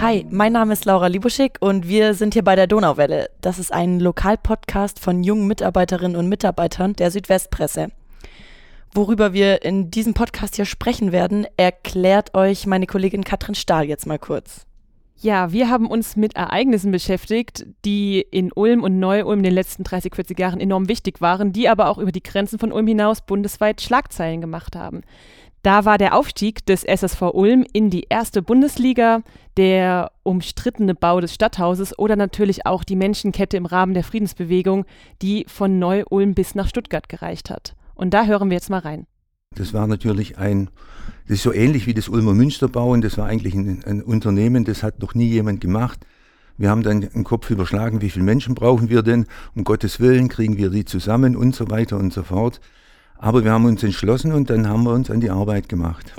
Hi, mein Name ist Laura Libuschik und wir sind hier bei der Donauwelle. Das ist ein Lokalpodcast von jungen Mitarbeiterinnen und Mitarbeitern der Südwestpresse. Worüber wir in diesem Podcast hier sprechen werden, erklärt euch meine Kollegin Katrin Stahl jetzt mal kurz. Ja, wir haben uns mit Ereignissen beschäftigt, die in Ulm und Neu-Ulm in den letzten 30, 40 Jahren enorm wichtig waren, die aber auch über die Grenzen von Ulm hinaus bundesweit Schlagzeilen gemacht haben. Da war der Aufstieg des SSV Ulm in die erste Bundesliga, der umstrittene Bau des Stadthauses oder natürlich auch die Menschenkette im Rahmen der Friedensbewegung, die von Neu-Ulm bis nach Stuttgart gereicht hat. Und da hören wir jetzt mal rein. Das war natürlich ein, das ist so ähnlich wie das Ulmer Münsterbau und das war eigentlich ein, ein Unternehmen, das hat noch nie jemand gemacht. Wir haben dann den Kopf überschlagen, wie viele Menschen brauchen wir denn? Um Gottes Willen kriegen wir die zusammen und so weiter und so fort. Aber wir haben uns entschlossen und dann haben wir uns an die Arbeit gemacht.